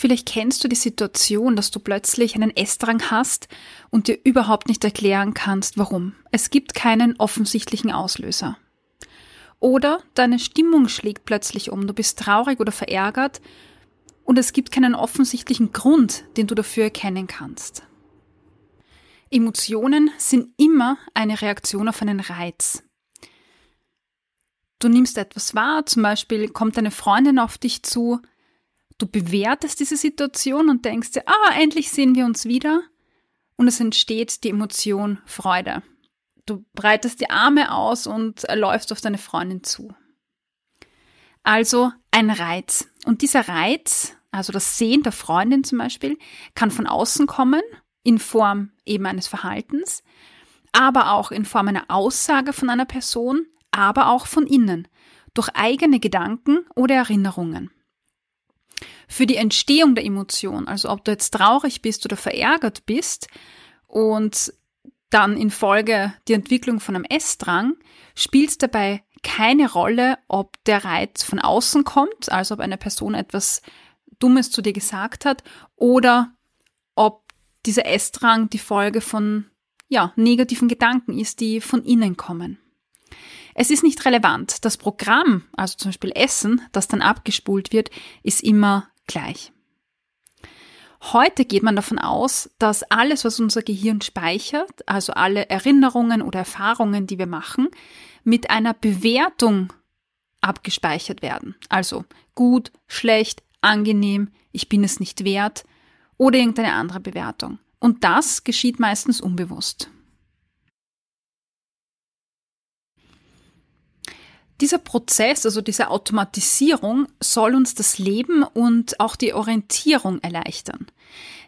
Vielleicht kennst du die Situation, dass du plötzlich einen Essdrang hast und dir überhaupt nicht erklären kannst, warum. Es gibt keinen offensichtlichen Auslöser. Oder deine Stimmung schlägt plötzlich um, du bist traurig oder verärgert und es gibt keinen offensichtlichen Grund, den du dafür erkennen kannst. Emotionen sind immer eine Reaktion auf einen Reiz. Du nimmst etwas wahr, zum Beispiel kommt eine Freundin auf dich zu, Du bewertest diese Situation und denkst dir, ah, endlich sehen wir uns wieder. Und es entsteht die Emotion Freude. Du breitest die Arme aus und läufst auf deine Freundin zu. Also ein Reiz. Und dieser Reiz, also das Sehen der Freundin zum Beispiel, kann von außen kommen, in Form eben eines Verhaltens, aber auch in Form einer Aussage von einer Person, aber auch von innen, durch eigene Gedanken oder Erinnerungen für die Entstehung der Emotion, also ob du jetzt traurig bist oder verärgert bist und dann in Folge die Entwicklung von einem Essdrang, spielt dabei keine Rolle, ob der Reiz von außen kommt, also ob eine Person etwas Dummes zu dir gesagt hat, oder ob dieser Essdrang die Folge von ja, negativen Gedanken ist, die von innen kommen. Es ist nicht relevant. Das Programm, also zum Beispiel Essen, das dann abgespult wird, ist immer gleich. Heute geht man davon aus, dass alles, was unser Gehirn speichert, also alle Erinnerungen oder Erfahrungen, die wir machen, mit einer Bewertung abgespeichert werden. Also gut, schlecht, angenehm, ich bin es nicht wert oder irgendeine andere Bewertung. Und das geschieht meistens unbewusst. Dieser Prozess, also diese Automatisierung, soll uns das Leben und auch die Orientierung erleichtern.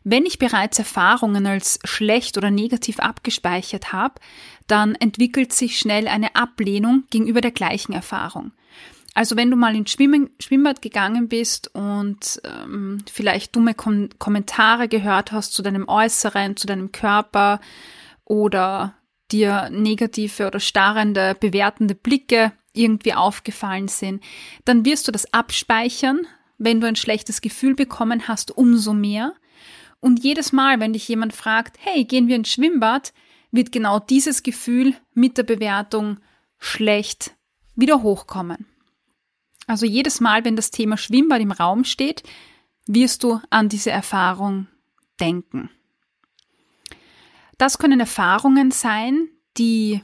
Wenn ich bereits Erfahrungen als schlecht oder negativ abgespeichert habe, dann entwickelt sich schnell eine Ablehnung gegenüber der gleichen Erfahrung. Also wenn du mal ins Schwimmen, Schwimmbad gegangen bist und ähm, vielleicht dumme Kom Kommentare gehört hast zu deinem Äußeren, zu deinem Körper oder dir negative oder starrende, bewertende Blicke irgendwie aufgefallen sind, dann wirst du das abspeichern. Wenn du ein schlechtes Gefühl bekommen hast, umso mehr. Und jedes Mal, wenn dich jemand fragt, hey, gehen wir ins Schwimmbad, wird genau dieses Gefühl mit der Bewertung schlecht wieder hochkommen. Also jedes Mal, wenn das Thema Schwimmbad im Raum steht, wirst du an diese Erfahrung denken. Das können Erfahrungen sein, die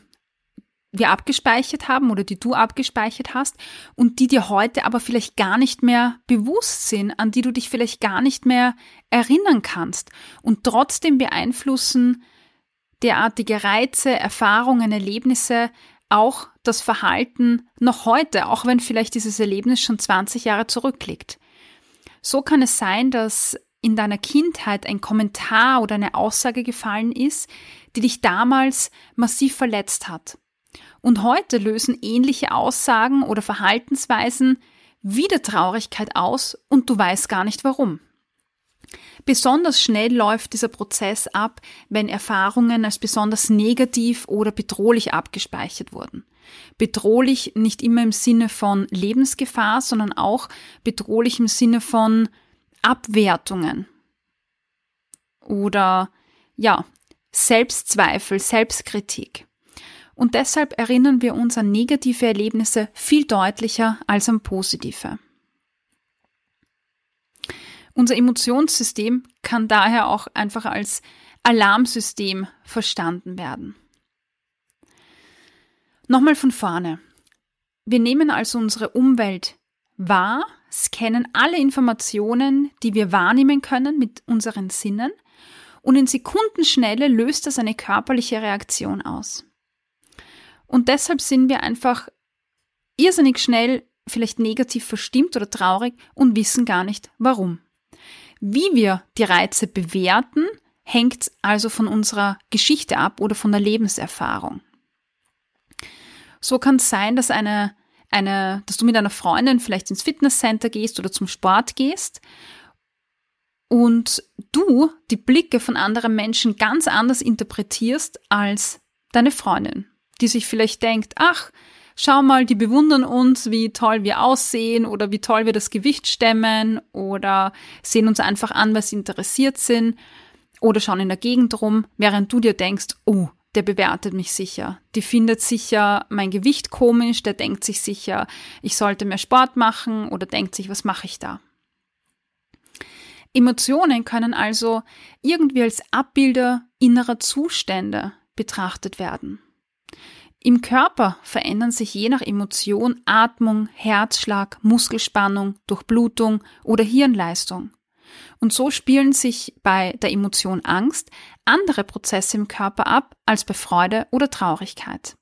wir abgespeichert haben oder die du abgespeichert hast und die dir heute aber vielleicht gar nicht mehr bewusst sind, an die du dich vielleicht gar nicht mehr erinnern kannst und trotzdem beeinflussen derartige Reize, Erfahrungen, Erlebnisse auch das Verhalten noch heute, auch wenn vielleicht dieses Erlebnis schon 20 Jahre zurückliegt. So kann es sein, dass in deiner Kindheit ein Kommentar oder eine Aussage gefallen ist, die dich damals massiv verletzt hat. Und heute lösen ähnliche Aussagen oder Verhaltensweisen wieder Traurigkeit aus und du weißt gar nicht warum. Besonders schnell läuft dieser Prozess ab, wenn Erfahrungen als besonders negativ oder bedrohlich abgespeichert wurden. Bedrohlich nicht immer im Sinne von Lebensgefahr, sondern auch bedrohlich im Sinne von Abwertungen oder ja, Selbstzweifel, Selbstkritik. Und deshalb erinnern wir uns an negative Erlebnisse viel deutlicher als an positive. Unser Emotionssystem kann daher auch einfach als Alarmsystem verstanden werden. Nochmal von vorne. Wir nehmen also unsere Umwelt wahr, scannen alle Informationen, die wir wahrnehmen können mit unseren Sinnen und in Sekundenschnelle löst das eine körperliche Reaktion aus. Und deshalb sind wir einfach irrsinnig schnell vielleicht negativ verstimmt oder traurig und wissen gar nicht warum. Wie wir die Reize bewerten, hängt also von unserer Geschichte ab oder von der Lebenserfahrung. So kann es sein, dass eine, eine, dass du mit einer Freundin vielleicht ins Fitnesscenter gehst oder zum Sport gehst und du die Blicke von anderen Menschen ganz anders interpretierst als deine Freundin, die sich vielleicht denkt, ach, schau mal, die bewundern uns, wie toll wir aussehen oder wie toll wir das Gewicht stemmen oder sehen uns einfach an, weil sie interessiert sind oder schauen in der Gegend rum, während du dir denkst, oh, der bewertet mich sicher. Die findet sicher mein Gewicht komisch, der denkt sich sicher, ich sollte mehr Sport machen oder denkt sich, was mache ich da? Emotionen können also irgendwie als Abbilder innerer Zustände betrachtet werden. Im Körper verändern sich je nach Emotion Atmung, Herzschlag, Muskelspannung, Durchblutung oder Hirnleistung. Und so spielen sich bei der Emotion Angst andere Prozesse im Körper ab als bei Freude oder Traurigkeit.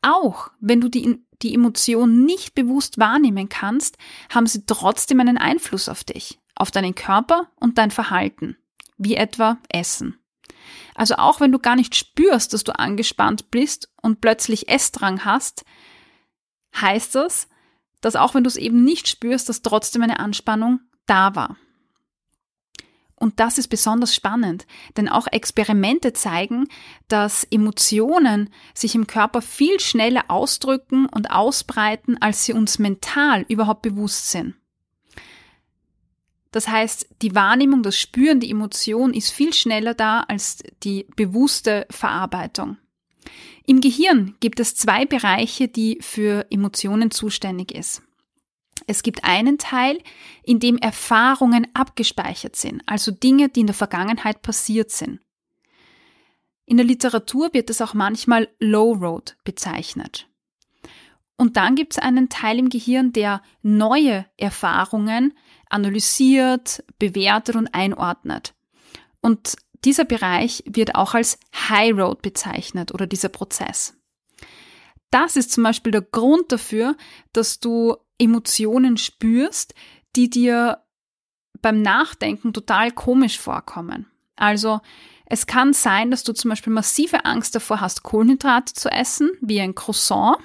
Auch wenn du die, die Emotion nicht bewusst wahrnehmen kannst, haben sie trotzdem einen Einfluss auf dich, auf deinen Körper und dein Verhalten, wie etwa Essen. Also auch wenn du gar nicht spürst, dass du angespannt bist und plötzlich Essdrang hast, heißt das, dass auch wenn du es eben nicht spürst, dass trotzdem eine Anspannung da war. Und das ist besonders spannend, denn auch Experimente zeigen, dass Emotionen sich im Körper viel schneller ausdrücken und ausbreiten, als sie uns mental überhaupt bewusst sind. Das heißt, die Wahrnehmung, das Spüren, die Emotion ist viel schneller da als die bewusste Verarbeitung. Im Gehirn gibt es zwei Bereiche, die für Emotionen zuständig ist. Es gibt einen Teil, in dem Erfahrungen abgespeichert sind, also Dinge, die in der Vergangenheit passiert sind. In der Literatur wird es auch manchmal Low Road bezeichnet. Und dann gibt es einen Teil im Gehirn, der neue Erfahrungen analysiert, bewertet und einordnet. Und dieser Bereich wird auch als High Road bezeichnet oder dieser Prozess. Das ist zum Beispiel der Grund dafür, dass du Emotionen spürst, die dir beim Nachdenken total komisch vorkommen. Also es kann sein, dass du zum Beispiel massive Angst davor hast, Kohlenhydrate zu essen, wie ein Croissant,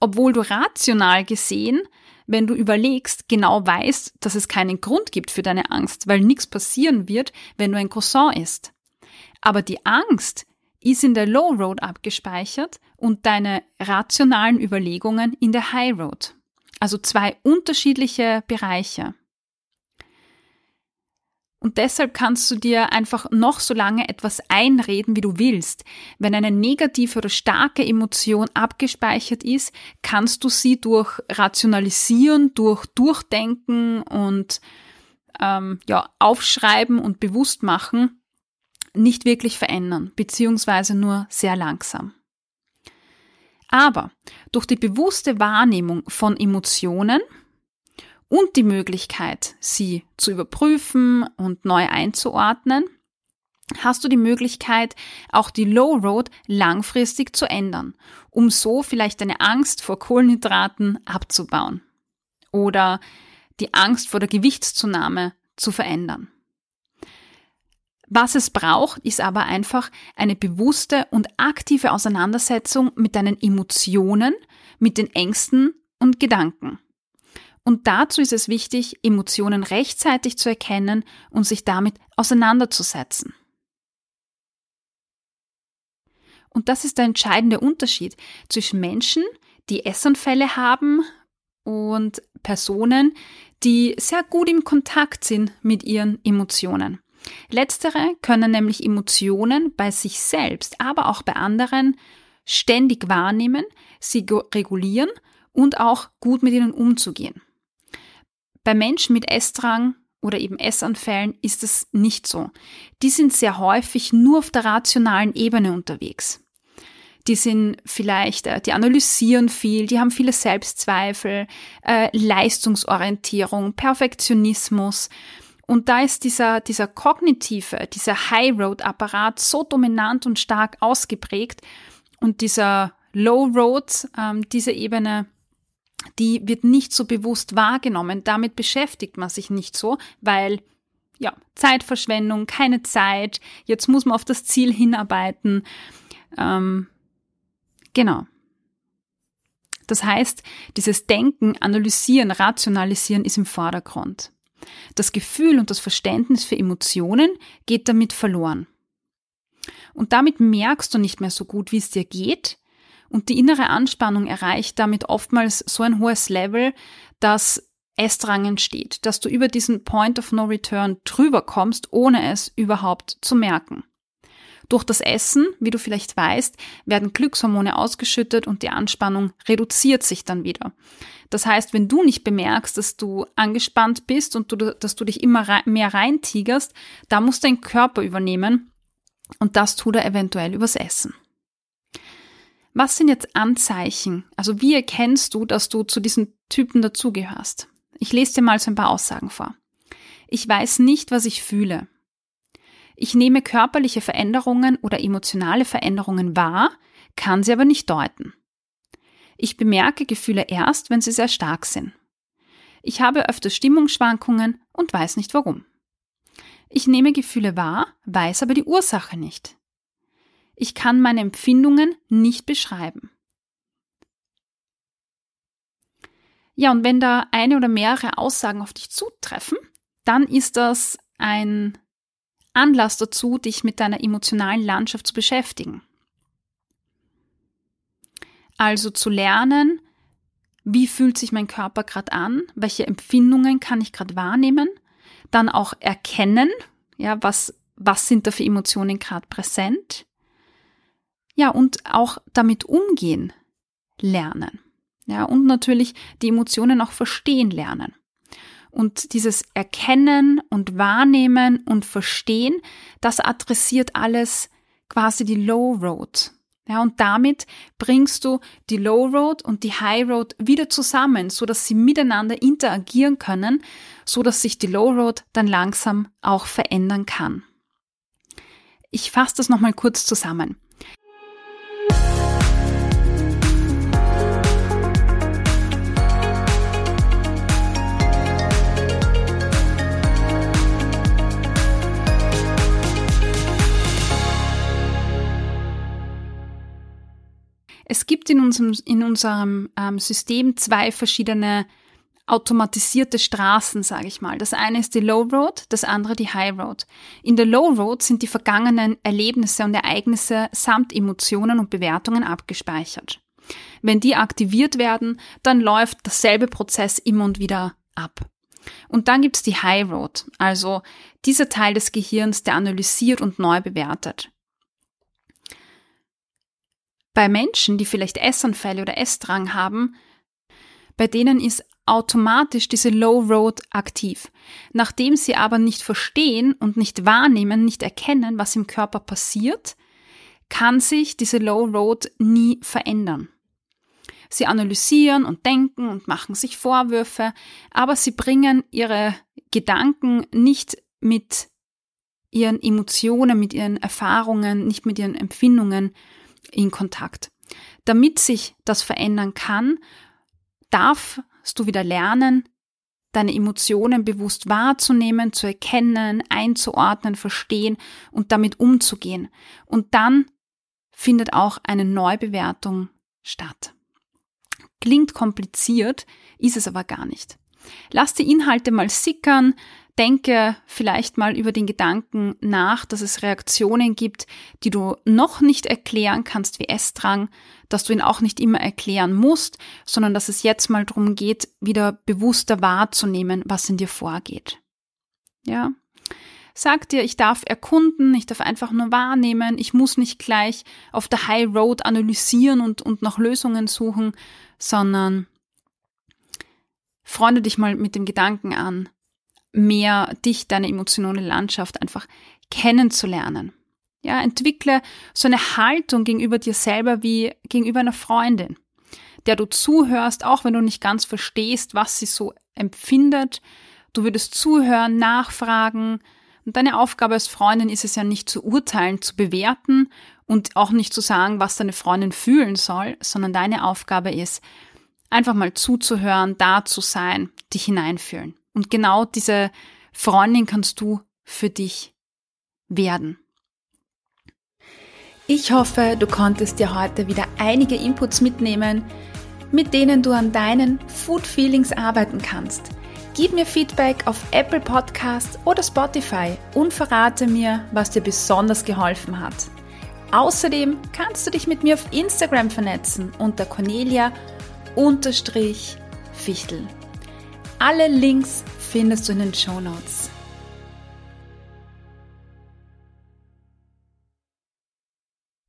obwohl du rational gesehen wenn du überlegst, genau weißt, dass es keinen Grund gibt für deine Angst, weil nichts passieren wird, wenn du ein Croissant isst. Aber die Angst ist in der Low Road abgespeichert und deine rationalen Überlegungen in der High Road. Also zwei unterschiedliche Bereiche. Und deshalb kannst du dir einfach noch so lange etwas einreden, wie du willst. Wenn eine negative oder starke Emotion abgespeichert ist, kannst du sie durch Rationalisieren, durch Durchdenken und ähm, ja, Aufschreiben und bewusst machen nicht wirklich verändern, beziehungsweise nur sehr langsam. Aber durch die bewusste Wahrnehmung von Emotionen und die Möglichkeit, sie zu überprüfen und neu einzuordnen, hast du die Möglichkeit, auch die Low Road langfristig zu ändern, um so vielleicht deine Angst vor Kohlenhydraten abzubauen oder die Angst vor der Gewichtszunahme zu verändern. Was es braucht, ist aber einfach eine bewusste und aktive Auseinandersetzung mit deinen Emotionen, mit den Ängsten und Gedanken. Und dazu ist es wichtig, Emotionen rechtzeitig zu erkennen und sich damit auseinanderzusetzen. Und das ist der entscheidende Unterschied zwischen Menschen, die Essanfälle haben und Personen, die sehr gut im Kontakt sind mit ihren Emotionen. Letztere können nämlich Emotionen bei sich selbst, aber auch bei anderen ständig wahrnehmen, sie regulieren und auch gut mit ihnen umzugehen. Bei Menschen mit Essdrang oder eben Essanfällen ist es nicht so. Die sind sehr häufig nur auf der rationalen Ebene unterwegs. Die sind vielleicht, äh, die analysieren viel, die haben viele Selbstzweifel, äh, Leistungsorientierung, Perfektionismus. Und da ist dieser, dieser kognitive, dieser High-Road-Apparat so dominant und stark ausgeprägt und dieser Low-Road, ähm, diese Ebene die wird nicht so bewusst wahrgenommen. Damit beschäftigt man sich nicht so, weil ja, Zeitverschwendung, keine Zeit, jetzt muss man auf das Ziel hinarbeiten. Ähm, genau. Das heißt, dieses Denken, Analysieren, Rationalisieren ist im Vordergrund. Das Gefühl und das Verständnis für Emotionen geht damit verloren. Und damit merkst du nicht mehr so gut, wie es dir geht. Und die innere Anspannung erreicht damit oftmals so ein hohes Level, dass Essdrang entsteht, dass du über diesen Point of No Return drüber kommst, ohne es überhaupt zu merken. Durch das Essen, wie du vielleicht weißt, werden Glückshormone ausgeschüttet und die Anspannung reduziert sich dann wieder. Das heißt, wenn du nicht bemerkst, dass du angespannt bist und du, dass du dich immer mehr reintigerst, da muss dein Körper übernehmen und das tut er eventuell übers Essen. Was sind jetzt Anzeichen? Also wie erkennst du, dass du zu diesen Typen dazugehörst? Ich lese dir mal so ein paar Aussagen vor. Ich weiß nicht, was ich fühle. Ich nehme körperliche Veränderungen oder emotionale Veränderungen wahr, kann sie aber nicht deuten. Ich bemerke Gefühle erst, wenn sie sehr stark sind. Ich habe öfter Stimmungsschwankungen und weiß nicht warum. Ich nehme Gefühle wahr, weiß aber die Ursache nicht. Ich kann meine Empfindungen nicht beschreiben. Ja, und wenn da eine oder mehrere Aussagen auf dich zutreffen, dann ist das ein Anlass dazu, dich mit deiner emotionalen Landschaft zu beschäftigen. Also zu lernen, wie fühlt sich mein Körper gerade an, welche Empfindungen kann ich gerade wahrnehmen, dann auch erkennen, ja, was, was sind da für Emotionen gerade präsent, ja, und auch damit umgehen lernen. Ja, und natürlich die Emotionen auch verstehen lernen. Und dieses Erkennen und Wahrnehmen und Verstehen, das adressiert alles quasi die Low Road. Ja, und damit bringst du die Low Road und die High Road wieder zusammen, so dass sie miteinander interagieren können, so dass sich die Low Road dann langsam auch verändern kann. Ich fasse das nochmal kurz zusammen. Es gibt in unserem, in unserem ähm, System zwei verschiedene automatisierte Straßen, sage ich mal. Das eine ist die Low Road, das andere die High Road. In der Low Road sind die vergangenen Erlebnisse und Ereignisse samt Emotionen und Bewertungen abgespeichert. Wenn die aktiviert werden, dann läuft dasselbe Prozess immer und wieder ab. Und dann gibt's die High Road, also dieser Teil des Gehirns, der analysiert und neu bewertet. Bei Menschen, die vielleicht Essanfälle oder Essdrang haben, bei denen ist automatisch diese Low Road aktiv. Nachdem sie aber nicht verstehen und nicht wahrnehmen, nicht erkennen, was im Körper passiert, kann sich diese Low Road nie verändern. Sie analysieren und denken und machen sich Vorwürfe, aber sie bringen ihre Gedanken nicht mit ihren Emotionen, mit ihren Erfahrungen, nicht mit ihren Empfindungen in Kontakt. Damit sich das verändern kann, darfst du wieder lernen, deine Emotionen bewusst wahrzunehmen, zu erkennen, einzuordnen, verstehen und damit umzugehen. Und dann findet auch eine Neubewertung statt. Klingt kompliziert, ist es aber gar nicht. Lass die Inhalte mal sickern, Denke vielleicht mal über den Gedanken nach, dass es Reaktionen gibt, die du noch nicht erklären kannst wie Essdrang, dass du ihn auch nicht immer erklären musst, sondern dass es jetzt mal darum geht, wieder bewusster wahrzunehmen, was in dir vorgeht. Ja? Sag dir, ich darf erkunden, ich darf einfach nur wahrnehmen, ich muss nicht gleich auf der High Road analysieren und, und nach Lösungen suchen, sondern freunde dich mal mit dem Gedanken an, mehr dich, deine emotionale Landschaft einfach kennenzulernen. Ja, entwickle so eine Haltung gegenüber dir selber wie gegenüber einer Freundin, der du zuhörst, auch wenn du nicht ganz verstehst, was sie so empfindet. Du würdest zuhören, nachfragen. Und deine Aufgabe als Freundin ist es ja nicht zu urteilen, zu bewerten und auch nicht zu sagen, was deine Freundin fühlen soll, sondern deine Aufgabe ist, einfach mal zuzuhören, da zu sein, dich hineinfühlen. Und genau diese Freundin kannst du für dich werden. Ich hoffe, du konntest dir heute wieder einige Inputs mitnehmen, mit denen du an deinen Food Feelings arbeiten kannst. Gib mir Feedback auf Apple Podcasts oder Spotify und verrate mir, was dir besonders geholfen hat. Außerdem kannst du dich mit mir auf Instagram vernetzen unter Cornelia-Fichtel. Alle Links findest du in den Show Notes.